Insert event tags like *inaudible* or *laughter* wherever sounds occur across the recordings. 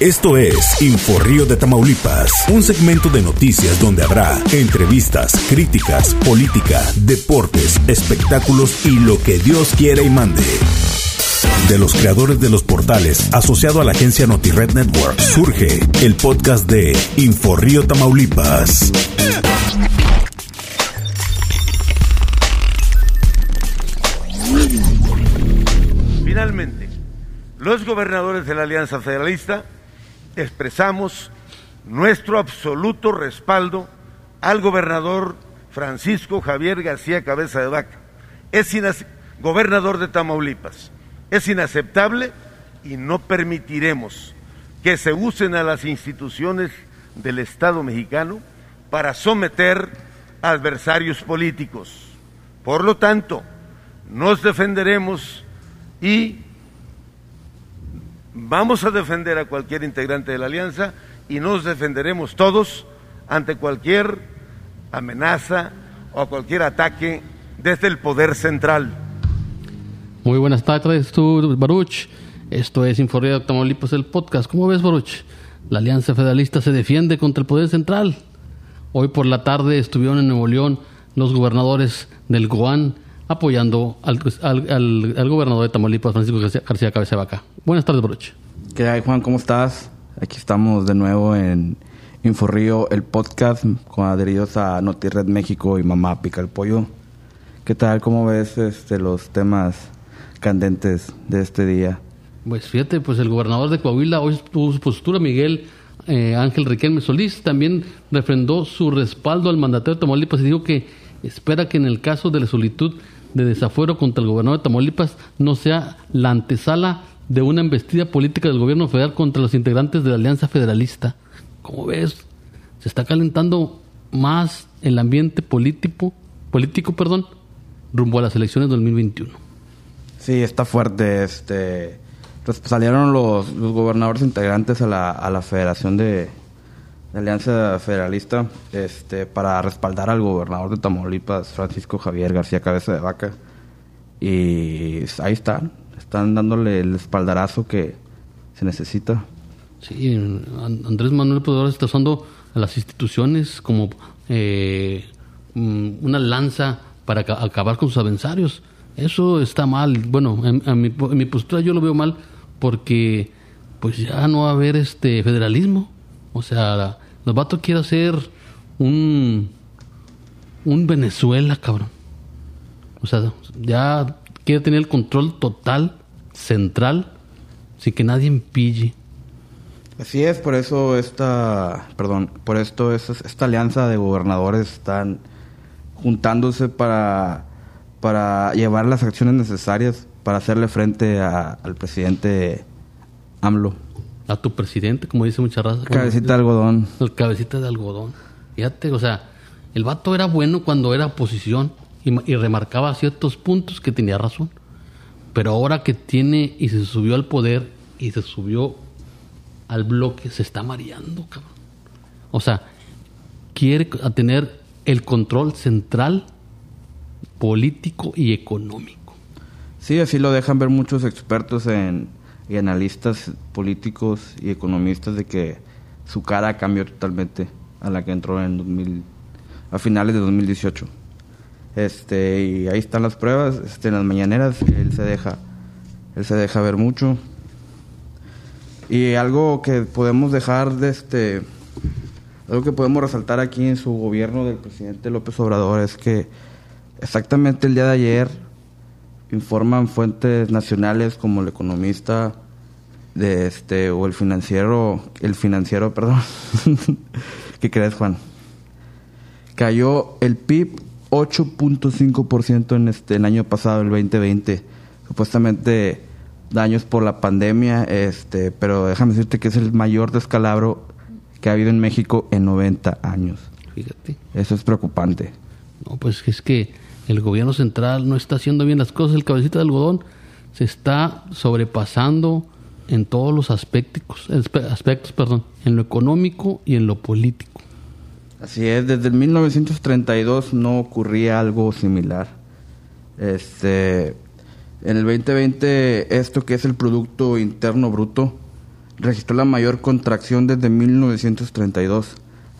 Esto es Inforrío de Tamaulipas, un segmento de noticias donde habrá entrevistas, críticas, política, deportes, espectáculos y lo que Dios quiera y mande. De los creadores de los portales, asociado a la agencia NotiRed Network, surge el podcast de Inforrío Tamaulipas. Finalmente, los gobernadores de la Alianza Federalista expresamos nuestro absoluto respaldo al gobernador Francisco Javier García Cabeza de Vaca. Es gobernador de Tamaulipas. Es inaceptable y no permitiremos que se usen a las instituciones del Estado mexicano para someter a adversarios políticos. Por lo tanto, nos defenderemos y vamos a defender a cualquier integrante de la alianza y nos defenderemos todos ante cualquier amenaza o cualquier ataque desde el poder central. Muy buenas tardes, tú, Baruch. Esto es Informe de Tamaulipas, el podcast. ¿Cómo ves, Baruch? La Alianza Federalista se defiende contra el poder central. Hoy por la tarde estuvieron en Nuevo León los gobernadores del GOAN apoyando al, al, gobernador de Tamaulipas, Francisco García, Cabeza Vaca. Buenas tardes, Broche. ¿Qué hay, Juan? ¿Cómo estás? Aquí estamos de nuevo en Inforrío, el podcast, con adheridos a NotiRed México y Mamá Pica el Pollo. ¿Qué tal? ¿Cómo ves este, los temas candentes de este día? Pues fíjate, pues el gobernador de Coahuila hoy tuvo su postura, Miguel eh, Ángel Riquelme Solís, también refrendó su respaldo al mandatario de Tamaulipas y dijo que espera que en el caso de la solitud de desafuero contra el gobernador de Tamaulipas no sea la antesala de una embestida política del gobierno federal contra los integrantes de la Alianza Federalista. Como ves, se está calentando más el ambiente político, político, perdón, rumbo a las elecciones de 2021. Sí, está fuerte. Este, pues salieron los, los gobernadores integrantes a la, a la Federación de, Alianza Federalista este, para respaldar al gobernador de Tamaulipas, Francisco Javier García Cabeza de Vaca. Y ahí están, están dándole el espaldarazo que se necesita. Sí, Andrés Manuel Poder está usando a las instituciones como eh, mm, una lanza para acabar con sus adversarios. Eso está mal. Bueno, en, mi, en mi postura yo lo veo mal porque pues ya no va a haber este federalismo o sea, los vatos quieren hacer un, un Venezuela, cabrón. O sea, ya quiere tener el control total, central, sin que nadie empille. Así es, por eso esta, perdón, por esto esta alianza de gobernadores están juntándose para, para llevar las acciones necesarias para hacerle frente al presidente AMLO a tu presidente, como dice mucha raza. Cabecita de algodón. El cabecita de algodón. Fíjate, o sea, el vato era bueno cuando era oposición y, remarcaba ciertos puntos que tenía razón. Pero ahora que tiene y se subió al poder y se subió al bloque, se está mareando, cabrón. O sea, quiere tener el control central, político y económico. Sí, así lo dejan ver muchos expertos en, y analistas políticos y economistas de que su cara cambió totalmente a la que entró en 2000, a finales de 2018. Este, y ahí están las pruebas, este, en las mañaneras él se deja él se deja ver mucho. Y algo que podemos dejar de este algo que podemos resaltar aquí en su gobierno del presidente López Obrador es que exactamente el día de ayer informan fuentes nacionales como el economista de este o el financiero, el financiero, *laughs* perdón. ¿Qué crees, Juan? Cayó el PIB 8.5% en este el año pasado, el 2020. Supuestamente daños por la pandemia, este, pero déjame decirte que es el mayor descalabro que ha habido en México en 90 años. Fíjate. Eso es preocupante. No, pues es que el gobierno central no está haciendo bien las cosas, el cabecito de algodón se está sobrepasando en todos los aspectos, aspectos perdón, en lo económico y en lo político. Así es, desde el 1932 no ocurría algo similar. Este, en el 2020 esto que es el producto interno bruto registró la mayor contracción desde 1932,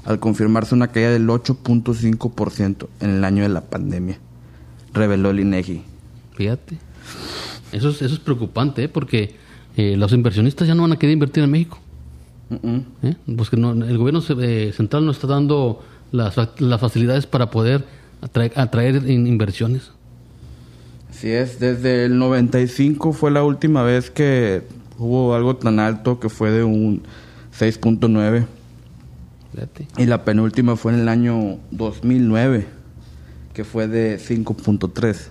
al confirmarse una caída del 8.5% en el año de la pandemia, reveló el INEGI. Fíjate. Eso es, eso es preocupante, ¿eh? porque eh, los inversionistas ya no van a querer invertir en México. ¿eh? Pues que no- el gobierno eh, central no está dando las, las facilidades para poder atraer, atraer in- inversiones. Así es, desde el 95 fue la última vez que hubo algo tan alto que fue de un 6.9 Fíjate. y la penúltima fue en el año 2009 que fue de 5.3.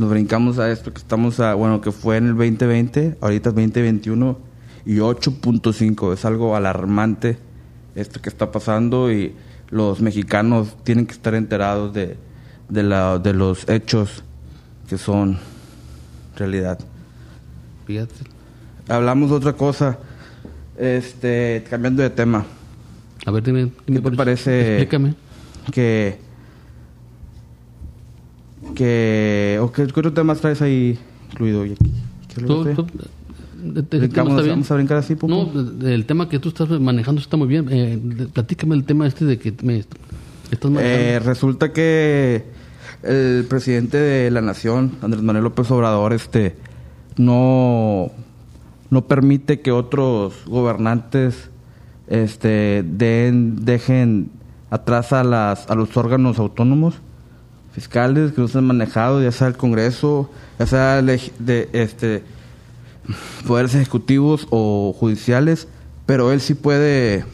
Nos brincamos a esto que estamos a, bueno, que fue en el 2020, ahorita es 2021 y 8.5, es algo alarmante esto que está pasando y los mexicanos tienen que estar enterados de, de, la, de los hechos que son realidad. Fíjate. Hablamos de otra cosa, este, cambiando de tema. A ver, dime. dime ¿Qué te parece? Explícame. que que o qué, qué otro tema traes ahí incluido? ¿Qué es lo que tú- Brincamos, está bien. vamos a brincar así, Pupu. No, el tema que tú estás manejando está muy bien. Eh, platícame el tema este de que me estás manejando. Eh, resulta que el presidente de la nación Andrés Manuel López Obrador este no no permite que otros gobernantes este den dejen atrás a las a los órganos autónomos fiscales que no sean manejados ya sea el Congreso ya sea de este poderes ejecutivos o judiciales pero él sí puede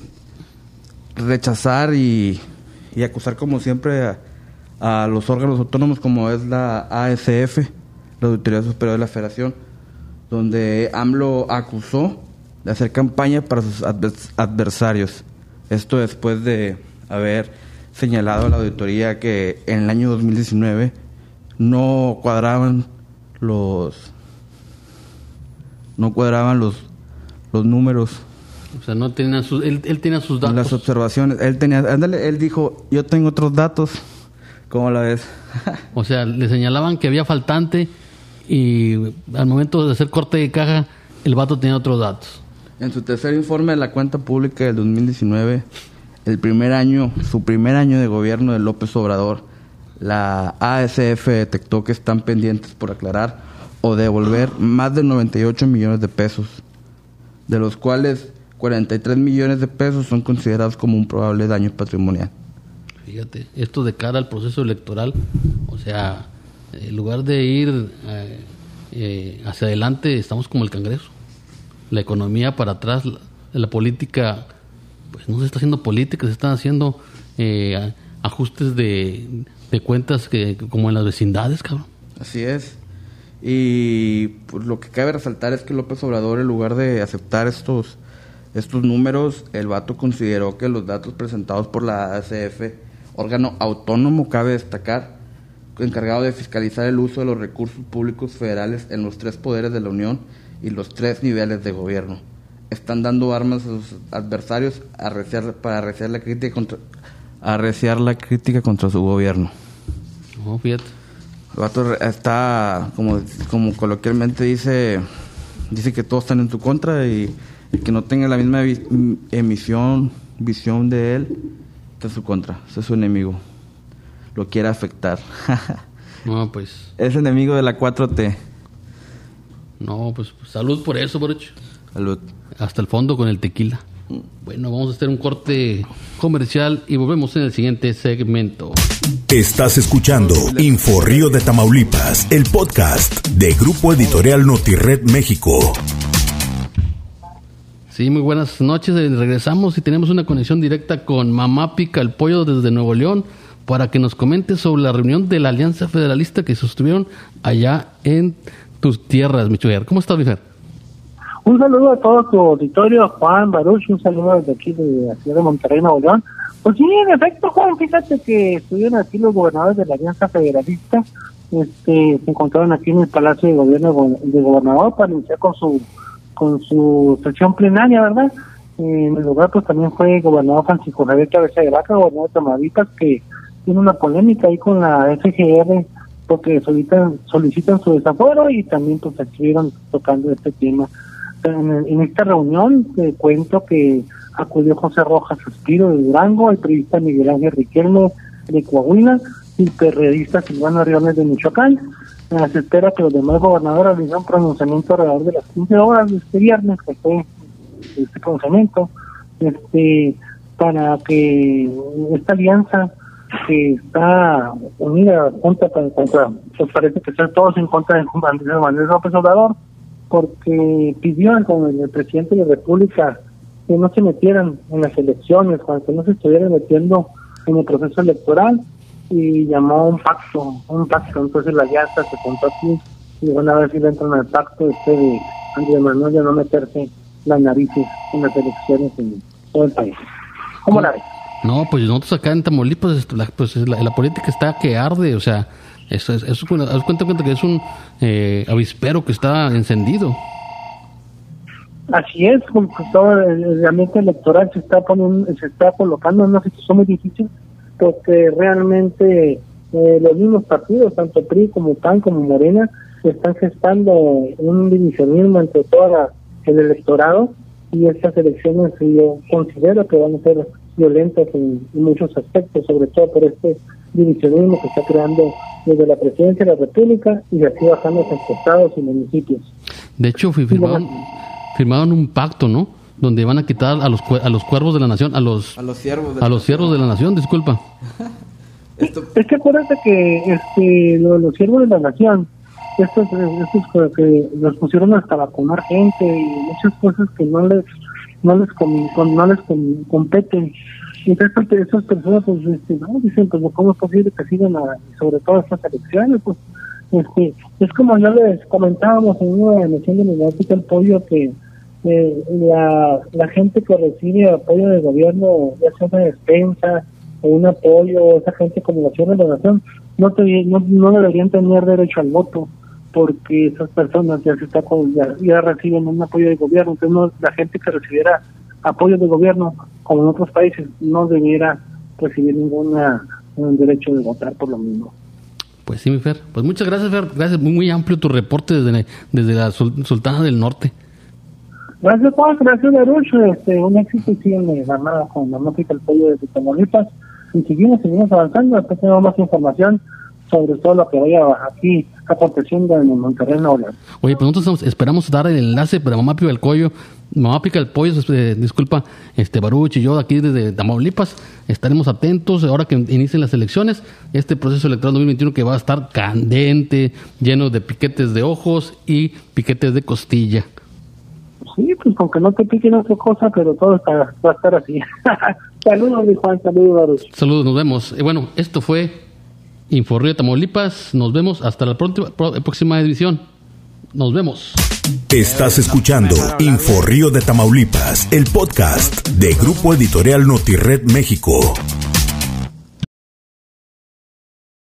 rechazar y, y acusar como siempre a, los órganos autónomos como es la ASF, la Auditoría Superior de la Federación, donde AMLO acusó de hacer campaña para sus advers- adversarios. Esto después de haber señalado a la auditoría que en el año 2019 no cuadraban los no cuadraban los los números o sea, no tenía sus, él, él tenía sus datos. las observaciones. Él tenía, ándale, él dijo, yo tengo otros datos. ¿Cómo la ves? *laughs* O sea, le señalaban que había faltante y al momento de hacer corte de caja, el vato tenía otros datos. en su tercer informe de la cuenta pública del 2019, el primer año, su primer año de gobierno de López Obrador, la ASF detectó que están pendientes por aclarar o devolver más de 98 millones de pesos, de los cuales 43 millones de pesos son considerados como un probable daño patrimonial. Fíjate, esto de cara al proceso electoral, o sea, en lugar de ir eh, eh, hacia adelante, estamos como el cangrejo. La economía para atrás, la, la política, pues no se está haciendo política, se están haciendo eh, ajustes de, de cuentas que como en las vecindades, cabrón. Así es. Y pues, lo que cabe resaltar es que López Obrador, en lugar de aceptar estos, estos números, el vato consideró que los datos presentados por la ACF, órgano autónomo, cabe destacar, encargado de fiscalizar el uso de los recursos públicos federales en los tres poderes de la Unión y los tres niveles de gobierno, están dando armas a sus adversarios a arreciar- para arreciar la crítica contra, arreciar la crítica contra su gobierno. No, fíjate. El vato está, como, como coloquialmente dice, dice que todos están en su contra y el que no tenga la misma vi- emisión, visión de él, está en su contra. Es su enemigo. Lo quiere afectar. *laughs* No, pues, es enemigo de la 4T. no, pues salud por eso, brocho. Salud. Hasta el fondo con el tequila. Bueno, vamos a hacer un corte comercial y volvemos en el siguiente segmento. Estás escuchando Info Río de Tamaulipas, el podcast de Grupo Editorial Notired México. Sí, muy buenas noches. Regresamos y tenemos una conexión directa con Mamá Pica el Pollo desde Nuevo León para que nos comente sobre la reunión de la Alianza Federalista que sostuvieron allá en tus tierras, Michoacán. ¿Cómo estás, Michoacán? Un saludo a todo tu auditorio, Juan Baruch, un saludo desde aquí de la ciudad de Monterrey, Nuevo León. Pues sí, en efecto, Juan, fíjate que estuvieron aquí los gobernadores de la Alianza Federalista, este, se encontraron aquí en el Palacio de Gobierno de Go- de Gobernador para iniciar con su con su sesión plenaria, ¿verdad? En el lugar pues también fue el gobernador Francisco Javier Cabeza de Vaca, gobernador de Tamaulipas, que tiene una polémica ahí con la FGR porque solicitan, solicitan su desafuero y también pues estuvieron tocando este tema. En, esta reunión te cuento que acudió José Rojas Suspiro de Durango, el periodista Miguel Ángel Riquelme de Coahuila y el periodista Silvano Riones de Michoacán. Se espera que los demás gobernadores un pronunciamiento alrededor de las 15 horas de este viernes, que fue este pronunciamiento, este, para que esta alianza que está unida contra, contra pues parece que están todos en contra de Andrés Manuel López Obrador, porque pidió con el presidente de la República que no se metieran en las elecciones, que no se estuvieran metiendo en el proceso electoral y llamó un pacto, un pacto, entonces la alianza se contó aquí y van a ver si entran al pacto este de Andrés Manuel de no meterse las narices en las elecciones en todo el país. ¿Cómo la ves? No, pues nosotros acá en Tamaulipas, la, pues la, política está que arde, o sea, eso es, eso, cuenta, cuenta que es un eh, avispero que está encendido. Así es, todo el, ambiente electoral se está poniendo, se está colocando en una situación muy difícil porque realmente eh, los mismos partidos, tanto PRI como PAN como Morena, están gestando un divisionismo entre todo el electorado y estas elecciones yo considero que van a ser violentas en, muchos aspectos, sobre todo por este divisionismo que está creando desde la presidencia de la República y así bajando a estados y municipios. De hecho, firmaron, firmaron un pacto, ¿no? Donde van a quitar a los a los cuervos de la nación, a los a los siervos de, a los siervos de la nación, disculpa. *laughs* Es que acuérdate que este, los siervos de la nación, estos, estos que los pusieron hasta vacunar gente y muchas cosas que no les no les no les competen. Y entonces esas personas pues este, no dicen pues cómo es posible que sigan sobre todo estas elecciones pues este es como ya les comentábamos en una emisión de Mediática el pollo que eh, la, la gente que recibe apoyo del gobierno ya sea una despensa o un apoyo esa gente como la de la Nación no, no, no deberían tener derecho al voto porque esas personas ya se está ya, reciben un apoyo del gobierno, entonces la gente que recibiera apoyo del gobierno, como en otros países, no debiera recibir ninguna un derecho de votar por lo mismo. Pues sí, mi Fer. Pues muchas gracias, Fer. Gracias, muy, muy amplio tu reporte desde, desde la Sultana del Norte. Gracias, Juan. Gracias, Darucho. Este, un éxito y siguen ganada con la música El Pollo de Tamaulipas. Y seguimos, seguimos avanzando. Después tenemos más información sobre todo lo que vaya aquí aconteciendo en Monterrey Nuevo Oye, pues nosotros esperamos dar el enlace para Mamá Pica el Pollo, Mamá Pica el Pollo, disculpa, este Baruch y yo aquí desde Tamaulipas, estaremos atentos ahora que inicien las elecciones, este proceso electoral 2021 que va a estar candente, lleno de piquetes de ojos y piquetes de costilla. Sí, pues aunque no te piquen otra cosa, pero todo va a estar así. *laughs* saludos, mi Juan, saludos, Baruch. Saludos, nos vemos. Y bueno, esto fue Inforrío Tamaulipas. Nos vemos hasta la próxima edición. Nos vemos. Estás escuchando Inforrío de Tamaulipas, el podcast de Grupo Editorial Notired México.